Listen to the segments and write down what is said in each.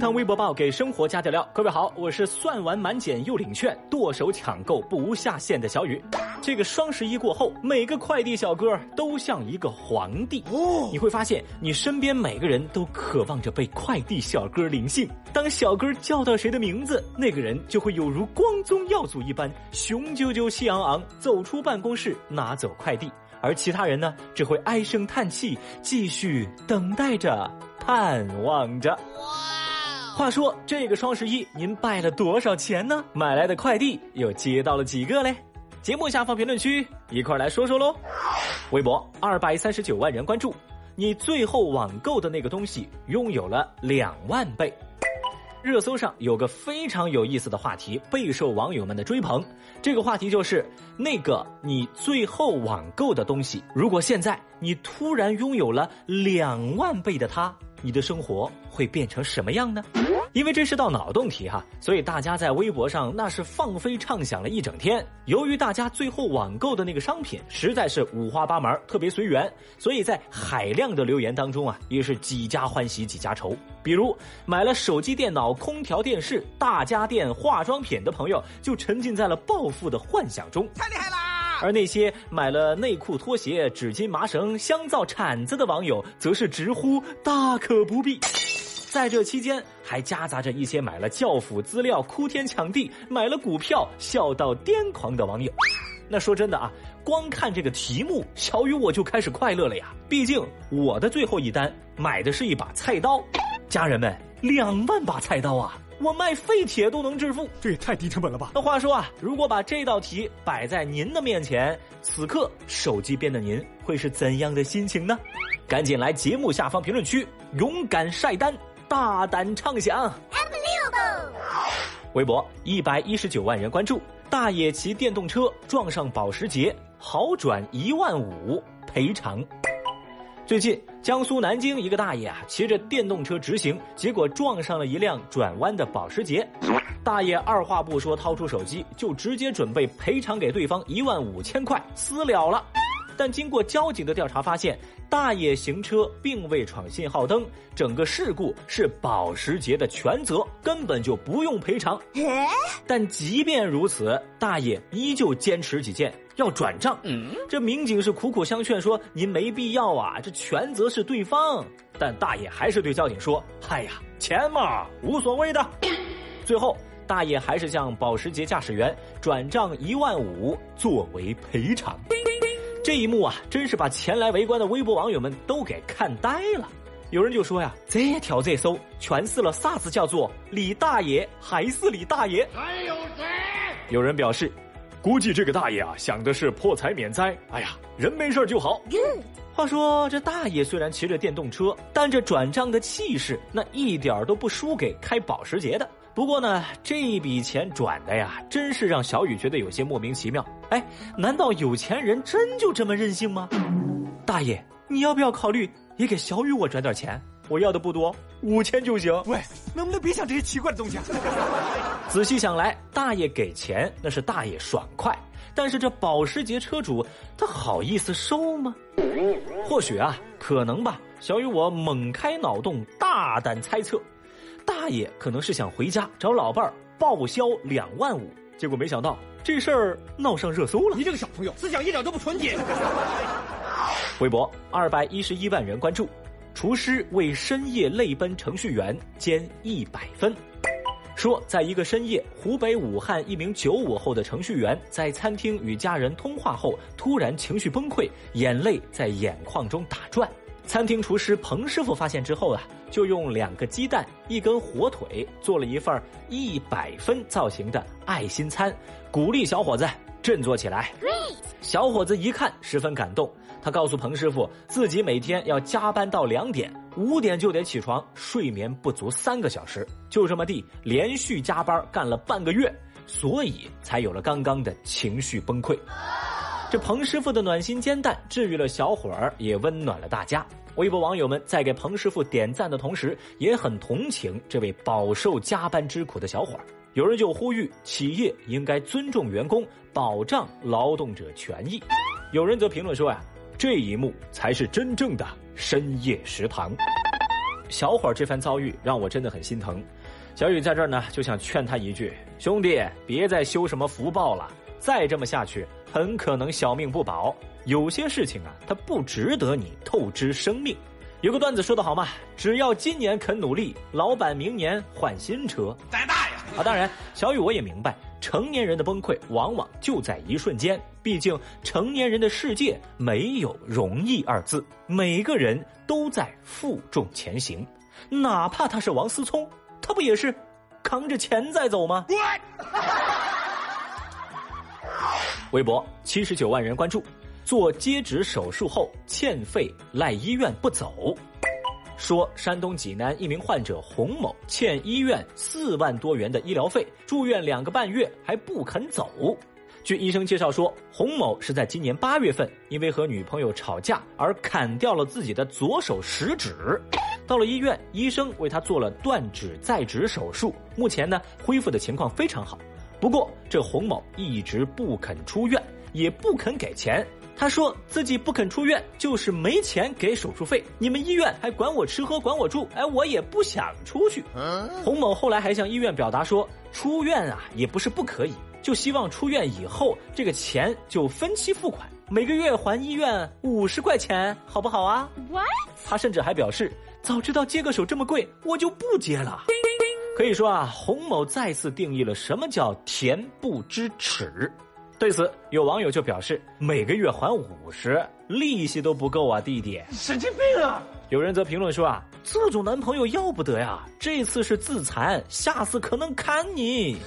堂微博报给生活加点料，各位好，我是算完满减又领券，剁手抢购不无下线的小雨。这个双十一过后，每个快递小哥都像一个皇帝哦，你会发现你身边每个人都渴望着被快递小哥临幸。当小哥叫到谁的名字，那个人就会有如光宗耀祖一般，雄赳赳气昂昂走出办公室拿走快递，而其他人呢，只会唉声叹气，继续等待着，盼望着。话说这个双十一您败了多少钱呢？买来的快递又接到了几个嘞？节目下方评论区一块来说说喽。微博二百三十九万人关注，你最后网购的那个东西拥有了两万倍。热搜上有个非常有意思的话题，备受网友们的追捧。这个话题就是那个你最后网购的东西，如果现在你突然拥有了两万倍的它。你的生活会变成什么样呢？因为这是道脑洞题哈，所以大家在微博上那是放飞畅想了一整天。由于大家最后网购的那个商品实在是五花八门，特别随缘，所以在海量的留言当中啊，也是几家欢喜几家愁。比如买了手机、电脑、空调、电视、大家电、化妆品的朋友，就沉浸在了暴富的幻想中。太厉害啦！而那些买了内裤、拖鞋、纸巾、麻绳、香皂、铲子的网友，则是直呼大可不必。在这期间，还夹杂着一些买了教辅资料哭天抢地、买了股票笑到癫狂的网友。那说真的啊，光看这个题目，小雨我就开始快乐了呀。毕竟我的最后一单买的是一把菜刀，家人们，两万把菜刀啊！我卖废铁都能致富，这也太低成本了吧！那话说啊，如果把这道题摆在您的面前，此刻手机边的您会是怎样的心情呢？赶紧来节目下方评论区勇敢晒单，大胆畅想。微博一百一十九万人关注，大爷骑电动车撞上保时捷，好转一万五赔偿。最近，江苏南京一个大爷啊，骑着电动车直行，结果撞上了一辆转弯的保时捷。大爷二话不说，掏出手机就直接准备赔偿给对方一万五千块，私了了。但经过交警的调查发现，大爷行车并未闯信号灯，整个事故是保时捷的全责，根本就不用赔偿。但即便如此，大爷依旧坚持己见，要转账。这民警是苦苦相劝说：“您没必要啊，这全责是对方。”但大爷还是对交警说：“嗨呀，钱嘛，无所谓的。”最后，大爷还是向保时捷驾驶员转账一万五作为赔偿。这一幕啊，真是把前来围观的微博网友们都给看呆了。有人就说呀：“这条热搜诠释了啥子叫做李大爷还是李大爷？”还有谁？有人表示，估计这个大爷啊想的是破财免灾。哎呀，人没事就好。话说这大爷虽然骑着电动车，但这转账的气势那一点都不输给开保时捷的。不过呢，这笔钱转的呀，真是让小雨觉得有些莫名其妙。哎，难道有钱人真就这么任性吗？大爷，你要不要考虑也给小雨我转点钱？我要的不多，五千就行。喂，能不能别想这些奇怪的东西啊？仔细想来，大爷给钱那是大爷爽快，但是这保时捷车主他好意思收吗？或许啊，可能吧。小雨我猛开脑洞，大胆猜测。大爷可能是想回家找老伴儿报销两万五，结果没想到这事儿闹上热搜了。你这个小朋友思想一点都不纯洁。微博二百一十一万人关注，厨师为深夜泪奔程序员减一百分。说，在一个深夜，湖北武汉一名九五后的程序员在餐厅与家人通话后，突然情绪崩溃，眼泪在眼眶中打转。餐厅厨师彭师傅发现之后啊，就用两个鸡蛋、一根火腿做了一份一百分造型的爱心餐，鼓励小伙子振作起来。小伙子一看十分感动，他告诉彭师傅，自己每天要加班到两点，五点就得起床，睡眠不足三个小时，就这么地连续加班干了半个月，所以才有了刚刚的情绪崩溃。这彭师傅的暖心煎蛋治愈了小伙儿，也温暖了大家。微博网友们在给彭师傅点赞的同时，也很同情这位饱受加班之苦的小伙儿。有人就呼吁企业应该尊重员工，保障劳动者权益。有人则评论说呀，这一幕才是真正的深夜食堂。小伙儿这番遭遇让我真的很心疼。小雨在这儿呢，就想劝他一句：兄弟，别再修什么福报了，再这么下去，很可能小命不保。有些事情啊，它不值得你透支生命。有个段子说得好嘛，只要今年肯努力，老板明年换新车。再大呀！啊，当然，小雨我也明白，成年人的崩溃往往就在一瞬间。毕竟，成年人的世界没有容易二字，每个人都在负重前行，哪怕他是王思聪。他不也是扛着钱在走吗？微博七十九万人关注，做接指手术后欠费赖医院不走，说山东济南一名患者洪某欠医院四万多元的医疗费，住院两个半月还不肯走。据医生介绍说，洪某是在今年八月份因为和女朋友吵架而砍掉了自己的左手食指。到了医院，医生为他做了断指再指手术，目前呢恢复的情况非常好。不过这洪某一直不肯出院，也不肯给钱。他说自己不肯出院就是没钱给手术费，你们医院还管我吃喝管我住，哎，我也不想出去。洪某后来还向医院表达说，出院啊也不是不可以，就希望出院以后这个钱就分期付款，每个月还医院五十块钱，好不好啊？What？他甚至还表示。早知道接个手这么贵，我就不接了。可以说啊，洪某再次定义了什么叫恬不知耻。对此，有网友就表示，每个月还五十，利息都不够啊，弟弟，神经病啊！有人则评论说啊，这种男朋友要不得呀，这次是自残，下次可能砍你。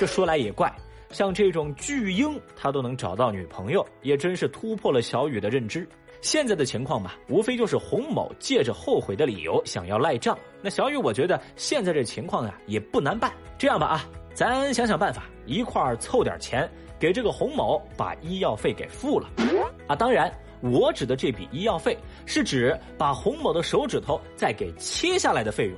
这说来也怪，像这种巨婴，他都能找到女朋友，也真是突破了小雨的认知。现在的情况嘛，无非就是洪某借着后悔的理由想要赖账。那小雨，我觉得现在这情况呀也不难办。这样吧啊，咱想想办法，一块儿凑点钱，给这个洪某把医药费给付了。啊，当然，我指的这笔医药费是指把洪某的手指头再给切下来的费用。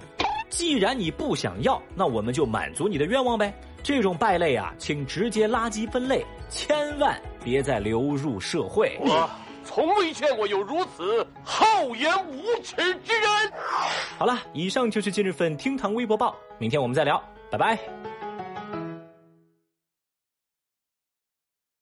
既然你不想要，那我们就满足你的愿望呗。这种败类啊，请直接垃圾分类，千万别再流入社会。从未见过有如此厚颜无耻之人。好了，以上就是今日份厅堂微博报，明天我们再聊，拜拜。